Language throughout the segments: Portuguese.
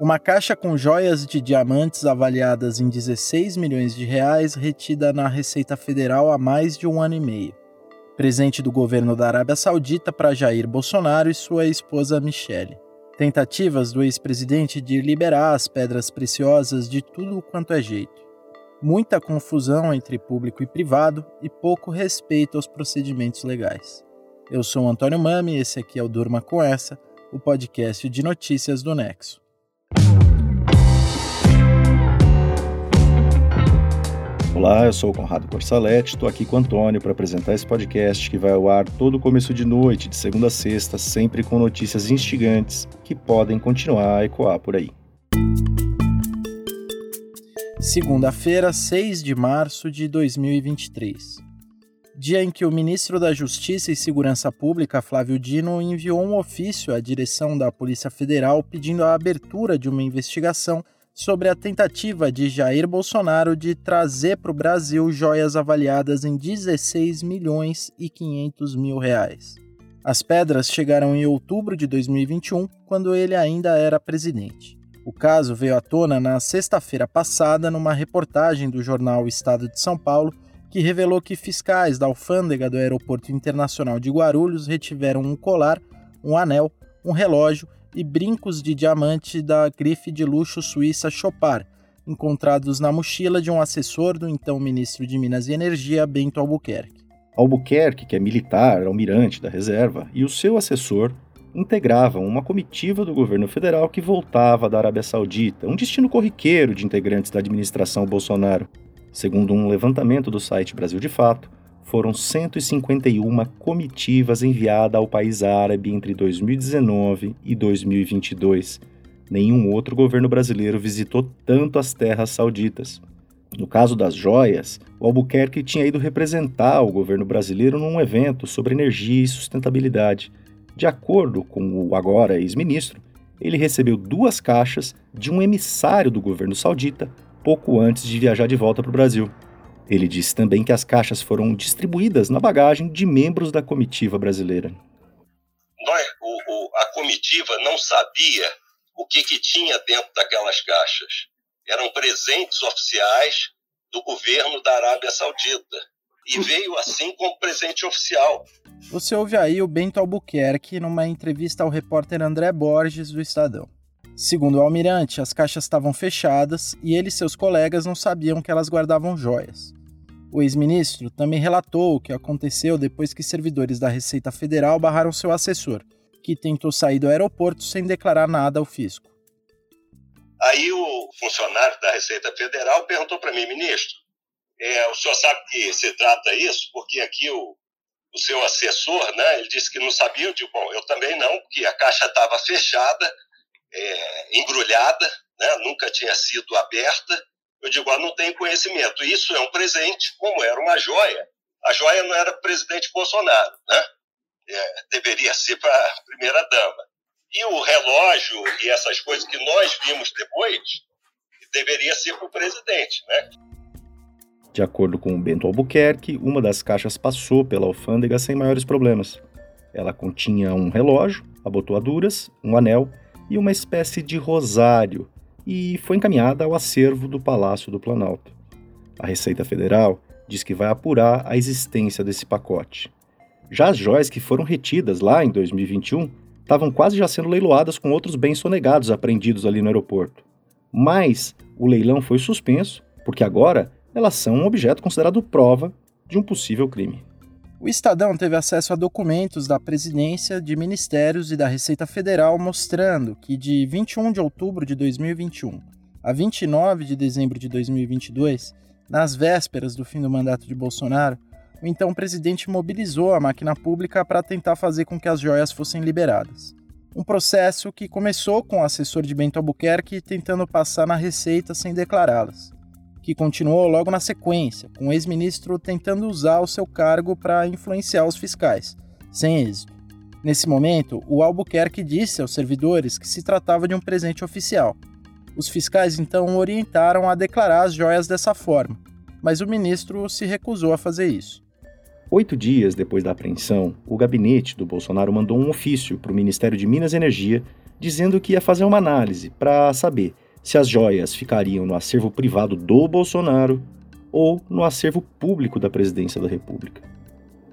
Uma caixa com joias de diamantes avaliadas em 16 milhões de reais retida na Receita Federal há mais de um ano e meio. Presente do governo da Arábia Saudita para Jair Bolsonaro e sua esposa Michele. Tentativas do ex-presidente de liberar as pedras preciosas de tudo quanto é jeito. Muita confusão entre público e privado e pouco respeito aos procedimentos legais. Eu sou Antônio Mami e esse aqui é o Durma com Essa, o podcast de notícias do Nexo. Olá, eu sou o Conrado Corsaletti, estou aqui com o Antônio para apresentar esse podcast que vai ao ar todo começo de noite, de segunda a sexta, sempre com notícias instigantes que podem continuar a ecoar por aí. Segunda-feira, 6 de março de 2023 dia em que o ministro da Justiça e Segurança Pública, Flávio Dino, enviou um ofício à direção da Polícia Federal pedindo a abertura de uma investigação sobre a tentativa de Jair Bolsonaro de trazer para o Brasil joias avaliadas em 16 milhões e 500 mil reais. As pedras chegaram em outubro de 2021, quando ele ainda era presidente. O caso veio à tona na sexta-feira passada numa reportagem do jornal Estado de São Paulo que revelou que fiscais da alfândega do Aeroporto Internacional de Guarulhos retiveram um colar, um anel, um relógio e brincos de diamante da grife de luxo suíça Chopard, encontrados na mochila de um assessor do então ministro de Minas e Energia, Bento Albuquerque. Albuquerque, que é militar, almirante da reserva, e o seu assessor integravam uma comitiva do governo federal que voltava da Arábia Saudita, um destino corriqueiro de integrantes da administração Bolsonaro. Segundo um levantamento do site Brasil de Fato, foram 151 comitivas enviadas ao país árabe entre 2019 e 2022. Nenhum outro governo brasileiro visitou tanto as terras sauditas. No caso das joias, o Albuquerque tinha ido representar o governo brasileiro num evento sobre energia e sustentabilidade. De acordo com o agora ex-ministro, ele recebeu duas caixas de um emissário do governo saudita pouco antes de viajar de volta para o Brasil. Ele disse também que as caixas foram distribuídas na bagagem de membros da comitiva brasileira. Nós, o, o, a comitiva não sabia o que, que tinha dentro daquelas caixas. Eram presentes oficiais do governo da Arábia Saudita. E veio assim como presente oficial. Você ouve aí o Bento Albuquerque numa entrevista ao repórter André Borges do Estadão. Segundo o almirante, as caixas estavam fechadas e ele e seus colegas não sabiam que elas guardavam joias. O ex-ministro também relatou o que aconteceu depois que servidores da Receita Federal barraram seu assessor, que tentou sair do aeroporto sem declarar nada ao fisco. Aí o funcionário da Receita Federal perguntou para mim, ministro, é, o senhor sabe que se trata isso? Porque aqui o, o seu assessor, né, ele disse que não sabia. Eu digo, bom, eu também não, porque a caixa estava fechada é, embrulhada, né? nunca tinha sido aberta. Eu digo, ah, não tenho conhecimento. Isso é um presente, como era uma joia. A joia não era presidente Bolsonaro, né? É, deveria ser para a primeira-dama. E o relógio e essas coisas que nós vimos depois, deveria ser para o presidente, né? De acordo com o Bento Albuquerque, uma das caixas passou pela alfândega sem maiores problemas. Ela continha um relógio, abotoaduras, um anel e uma espécie de rosário, e foi encaminhada ao acervo do Palácio do Planalto. A Receita Federal diz que vai apurar a existência desse pacote. Já as joias que foram retidas lá em 2021 estavam quase já sendo leiloadas com outros bens sonegados apreendidos ali no aeroporto. Mas o leilão foi suspenso porque agora elas são um objeto considerado prova de um possível crime. O Estadão teve acesso a documentos da presidência, de ministérios e da Receita Federal mostrando que de 21 de outubro de 2021 a 29 de dezembro de 2022, nas vésperas do fim do mandato de Bolsonaro, o então presidente mobilizou a máquina pública para tentar fazer com que as joias fossem liberadas. Um processo que começou com o assessor de Bento Albuquerque tentando passar na Receita sem declará-las que continuou logo na sequência, com o ex-ministro tentando usar o seu cargo para influenciar os fiscais, sem êxito. Nesse momento, o Albuquerque disse aos servidores que se tratava de um presente oficial. Os fiscais então orientaram a declarar as joias dessa forma, mas o ministro se recusou a fazer isso. Oito dias depois da apreensão, o gabinete do Bolsonaro mandou um ofício para o Ministério de Minas e Energia dizendo que ia fazer uma análise para saber se as joias ficariam no acervo privado do Bolsonaro ou no acervo público da Presidência da República.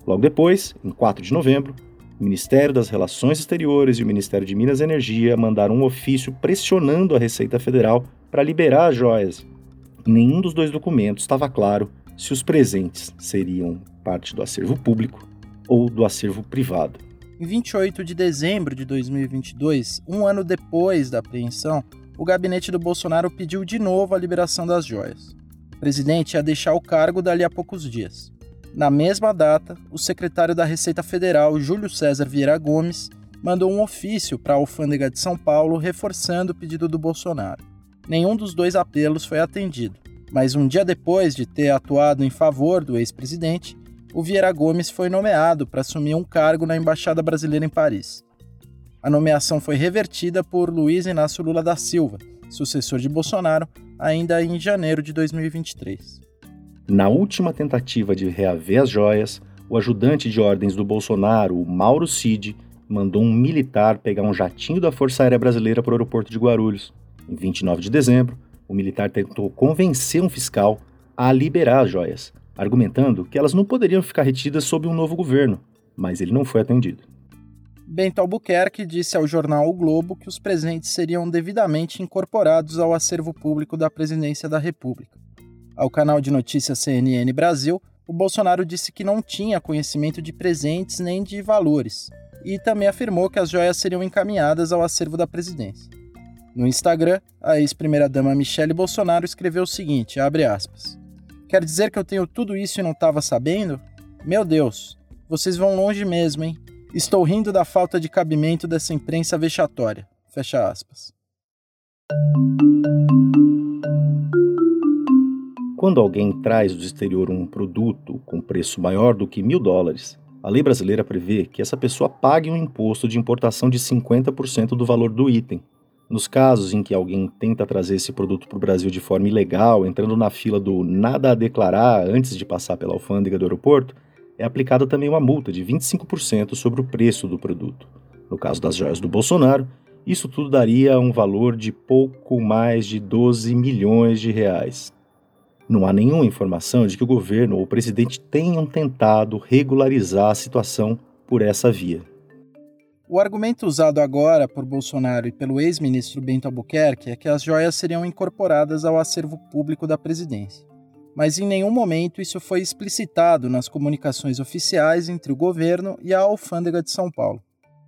Logo depois, em 4 de novembro, o Ministério das Relações Exteriores e o Ministério de Minas e Energia mandaram um ofício pressionando a Receita Federal para liberar as joias. Em nenhum dos dois documentos estava claro se os presentes seriam parte do acervo público ou do acervo privado. Em 28 de dezembro de 2022, um ano depois da apreensão, o gabinete do Bolsonaro pediu de novo a liberação das joias. O presidente ia deixar o cargo dali a poucos dias. Na mesma data, o secretário da Receita Federal, Júlio César Vieira Gomes, mandou um ofício para a alfândega de São Paulo reforçando o pedido do Bolsonaro. Nenhum dos dois apelos foi atendido, mas um dia depois de ter atuado em favor do ex-presidente, o Vieira Gomes foi nomeado para assumir um cargo na Embaixada Brasileira em Paris. A nomeação foi revertida por Luiz Inácio Lula da Silva, sucessor de Bolsonaro, ainda em janeiro de 2023. Na última tentativa de reaver as joias, o ajudante de ordens do Bolsonaro, Mauro Cid, mandou um militar pegar um jatinho da Força Aérea Brasileira para o aeroporto de Guarulhos. Em 29 de dezembro, o militar tentou convencer um fiscal a liberar as joias, argumentando que elas não poderiam ficar retidas sob um novo governo, mas ele não foi atendido. Bento Albuquerque disse ao jornal O Globo que os presentes seriam devidamente incorporados ao acervo público da Presidência da República. Ao canal de notícias CNN Brasil, o Bolsonaro disse que não tinha conhecimento de presentes nem de valores, e também afirmou que as joias seriam encaminhadas ao acervo da presidência. No Instagram, a ex-primeira-dama Michele Bolsonaro escreveu o seguinte, aspas, Quer dizer que eu tenho tudo isso e não estava sabendo? Meu Deus, vocês vão longe mesmo, hein? Estou rindo da falta de cabimento dessa imprensa vexatória. Fecha aspas. Quando alguém traz do exterior um produto com preço maior do que mil dólares, a lei brasileira prevê que essa pessoa pague um imposto de importação de 50% do valor do item, nos casos em que alguém tenta trazer esse produto para o Brasil de forma ilegal, entrando na fila do nada a declarar antes de passar pela alfândega do aeroporto, é aplicada também uma multa de 25% sobre o preço do produto. No caso das joias do Bolsonaro, isso tudo daria um valor de pouco mais de 12 milhões de reais. Não há nenhuma informação de que o governo ou o presidente tenham tentado regularizar a situação por essa via. O argumento usado agora por Bolsonaro e pelo ex-ministro Bento Albuquerque é que as joias seriam incorporadas ao acervo público da presidência. Mas em nenhum momento isso foi explicitado nas comunicações oficiais entre o governo e a alfândega de São Paulo.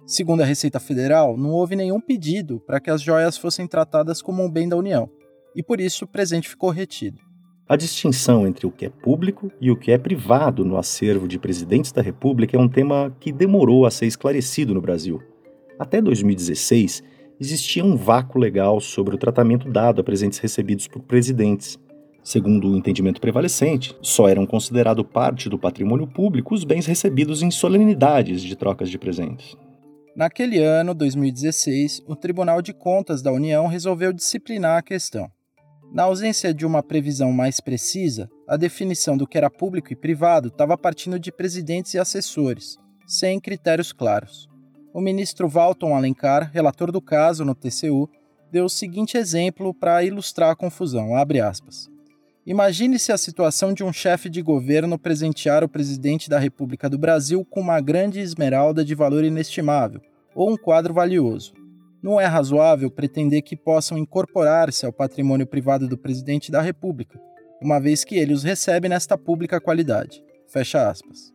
Segundo a Receita Federal, não houve nenhum pedido para que as joias fossem tratadas como um bem da União, e por isso o presente ficou retido. A distinção entre o que é público e o que é privado no acervo de presidentes da República é um tema que demorou a ser esclarecido no Brasil. Até 2016, existia um vácuo legal sobre o tratamento dado a presentes recebidos por presidentes. Segundo o entendimento prevalecente, só eram considerados parte do patrimônio público os bens recebidos em solenidades de trocas de presentes. Naquele ano, 2016, o Tribunal de Contas da União resolveu disciplinar a questão. Na ausência de uma previsão mais precisa, a definição do que era público e privado estava partindo de presidentes e assessores, sem critérios claros. O ministro Walton Alencar, relator do caso no TCU, deu o seguinte exemplo para ilustrar a confusão, Imagine-se a situação de um chefe de governo presentear o presidente da República do Brasil com uma grande esmeralda de valor inestimável, ou um quadro valioso. Não é razoável pretender que possam incorporar-se ao patrimônio privado do presidente da República, uma vez que ele os recebe nesta pública qualidade. Fecha aspas.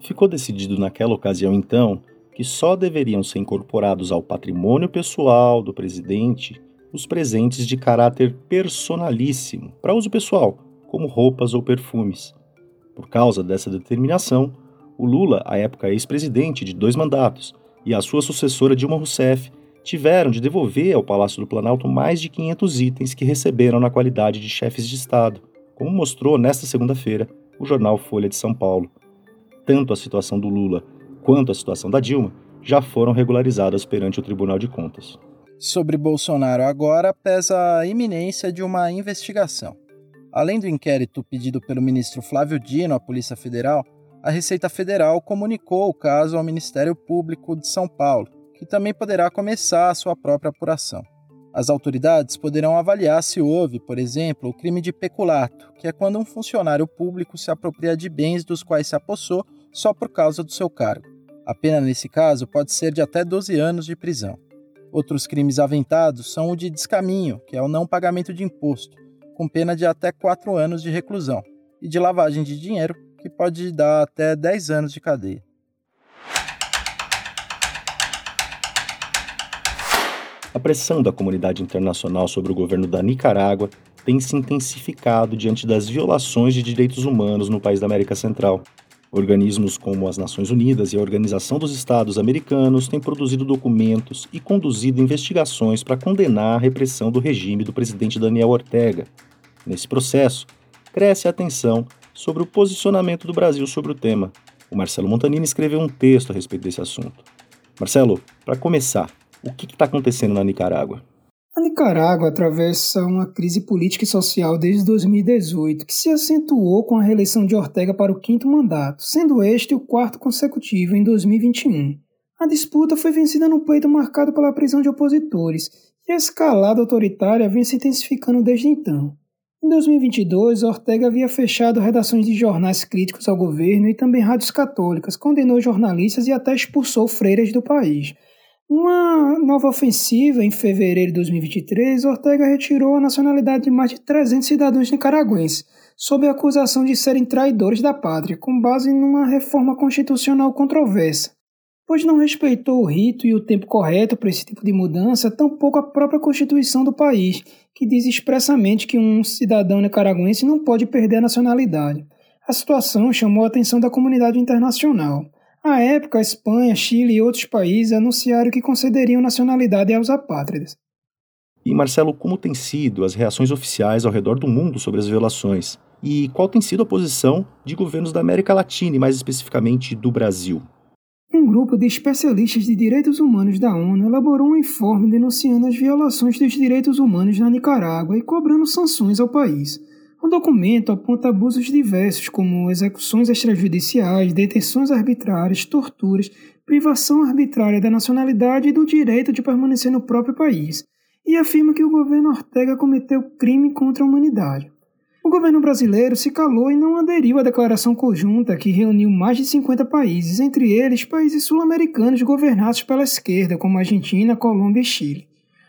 Ficou decidido naquela ocasião, então, que só deveriam ser incorporados ao patrimônio pessoal do presidente os presentes de caráter personalíssimo, para uso pessoal, como roupas ou perfumes. Por causa dessa determinação, o Lula, à época ex-presidente de dois mandatos, e a sua sucessora Dilma Rousseff tiveram de devolver ao Palácio do Planalto mais de 500 itens que receberam na qualidade de chefes de Estado, como mostrou nesta segunda-feira o jornal Folha de São Paulo. Tanto a situação do Lula quanto a situação da Dilma já foram regularizadas perante o Tribunal de Contas. Sobre Bolsonaro agora pesa a iminência de uma investigação. Além do inquérito pedido pelo ministro Flávio Dino à Polícia Federal, a Receita Federal comunicou o caso ao Ministério Público de São Paulo, que também poderá começar a sua própria apuração. As autoridades poderão avaliar se houve, por exemplo, o crime de peculato, que é quando um funcionário público se apropria de bens dos quais se apossou só por causa do seu cargo. A pena nesse caso pode ser de até 12 anos de prisão. Outros crimes aventados são o de descaminho, que é o não pagamento de imposto, com pena de até 4 anos de reclusão, e de lavagem de dinheiro, que pode dar até 10 anos de cadeia. A pressão da comunidade internacional sobre o governo da Nicarágua tem se intensificado diante das violações de direitos humanos no país da América Central. Organismos como as Nações Unidas e a Organização dos Estados Americanos têm produzido documentos e conduzido investigações para condenar a repressão do regime do presidente Daniel Ortega. Nesse processo, cresce a atenção sobre o posicionamento do Brasil sobre o tema. O Marcelo Montanini escreveu um texto a respeito desse assunto. Marcelo, para começar, o que está acontecendo na Nicarágua? A Nicarágua atravessa uma crise política e social desde 2018, que se acentuou com a reeleição de Ortega para o quinto mandato, sendo este o quarto consecutivo em 2021. A disputa foi vencida num pleito marcado pela prisão de opositores, e a escalada autoritária vem se intensificando desde então. Em 2022, Ortega havia fechado redações de jornais críticos ao governo e também rádios católicas, condenou jornalistas e até expulsou freiras do país. Uma nova ofensiva em fevereiro de 2023, Ortega retirou a nacionalidade de mais de 300 cidadãos nicaragüenses, sob a acusação de serem traidores da pátria, com base numa reforma constitucional controversa. Pois não respeitou o rito e o tempo correto para esse tipo de mudança, tampouco a própria Constituição do país, que diz expressamente que um cidadão nicaragüense não pode perder a nacionalidade. A situação chamou a atenção da comunidade internacional. À época, a Espanha, Chile e outros países anunciaram que concederiam nacionalidade aos apátridas. E Marcelo, como têm sido as reações oficiais ao redor do mundo sobre as violações? E qual tem sido a posição de governos da América Latina e mais especificamente do Brasil? Um grupo de especialistas de direitos humanos da ONU elaborou um informe denunciando as violações dos direitos humanos na Nicarágua e cobrando sanções ao país. O documento aponta abusos diversos, como execuções extrajudiciais, detenções arbitrárias, torturas, privação arbitrária da nacionalidade e do direito de permanecer no próprio país, e afirma que o governo Ortega cometeu crime contra a humanidade. O governo brasileiro se calou e não aderiu à declaração conjunta que reuniu mais de 50 países, entre eles países sul-americanos governados pela esquerda, como Argentina, Colômbia e Chile.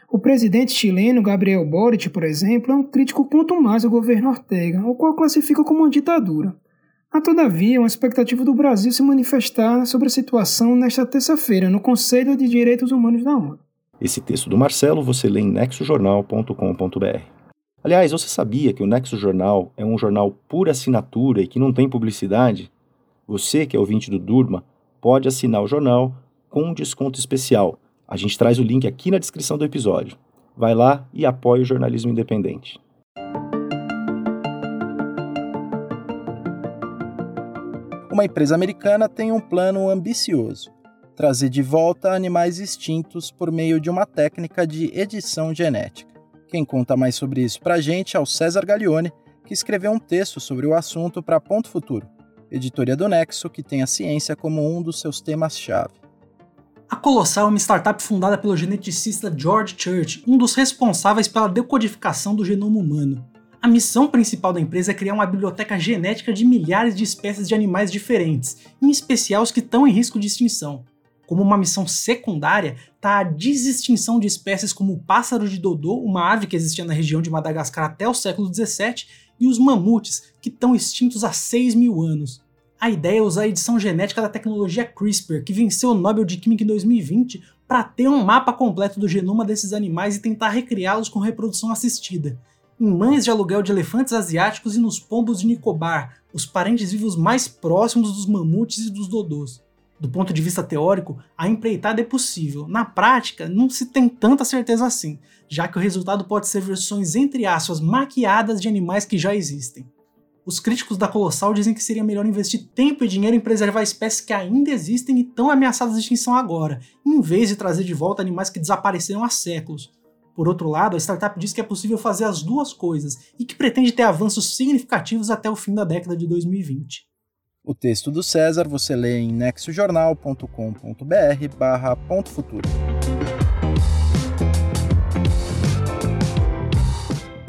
O presidente chileno Gabriel Boric, por exemplo, é um crítico mais ao governo Ortega, o qual classifica como uma ditadura. Há, todavia, uma expectativa do Brasil se manifestar sobre a situação nesta terça-feira no Conselho de Direitos Humanos da ONU. Esse texto do Marcelo você lê em nexojornal.com.br. Aliás, você sabia que o Nexo Jornal é um jornal por assinatura e que não tem publicidade? Você, que é ouvinte do Durma, pode assinar o jornal com um desconto especial a gente traz o link aqui na descrição do episódio. Vai lá e apoie o jornalismo independente. Uma empresa americana tem um plano ambicioso: trazer de volta animais extintos por meio de uma técnica de edição genética. Quem conta mais sobre isso pra gente é o César Gaglione, que escreveu um texto sobre o assunto para Ponto Futuro, editoria do Nexo, que tem a ciência como um dos seus temas-chave. A Colossal é uma startup fundada pelo geneticista George Church, um dos responsáveis pela decodificação do genoma humano. A missão principal da empresa é criar uma biblioteca genética de milhares de espécies de animais diferentes, em especial os que estão em risco de extinção. Como uma missão secundária, está a desextinção de espécies como o pássaro de Dodô, uma ave que existia na região de Madagascar até o século XVII, e os mamutes, que estão extintos há 6 mil anos. A ideia é usar a edição genética da tecnologia CRISPR, que venceu o Nobel de Química em 2020, para ter um mapa completo do genoma desses animais e tentar recriá-los com reprodução assistida. Em mães de aluguel de elefantes asiáticos e nos pombos de Nicobar, os parentes vivos mais próximos dos mamutes e dos dodôs. Do ponto de vista teórico, a empreitada é possível. Na prática, não se tem tanta certeza assim, já que o resultado pode ser versões entre aspas maquiadas de animais que já existem. Os críticos da Colossal dizem que seria melhor investir tempo e dinheiro em preservar espécies que ainda existem e estão ameaçadas de extinção agora, em vez de trazer de volta animais que desapareceram há séculos. Por outro lado, a startup diz que é possível fazer as duas coisas e que pretende ter avanços significativos até o fim da década de 2020. O texto do César você lê em nexojornal.com.br barra ponto futuro.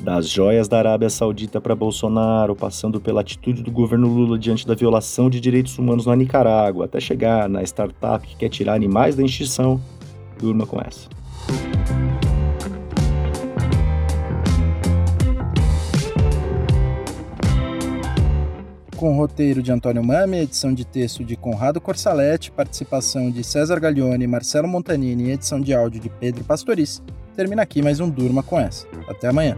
Das joias da Arábia Saudita para Bolsonaro, passando pela atitude do governo Lula diante da violação de direitos humanos na Nicarágua, até chegar na startup que quer tirar animais da extinção, durma com essa. Com roteiro de Antônio Mami, edição de texto de Conrado Corsaletti, participação de César Gaglione, Marcelo Montanini e edição de áudio de Pedro Pastoriz, termina aqui mais um Durma com essa. Até amanhã.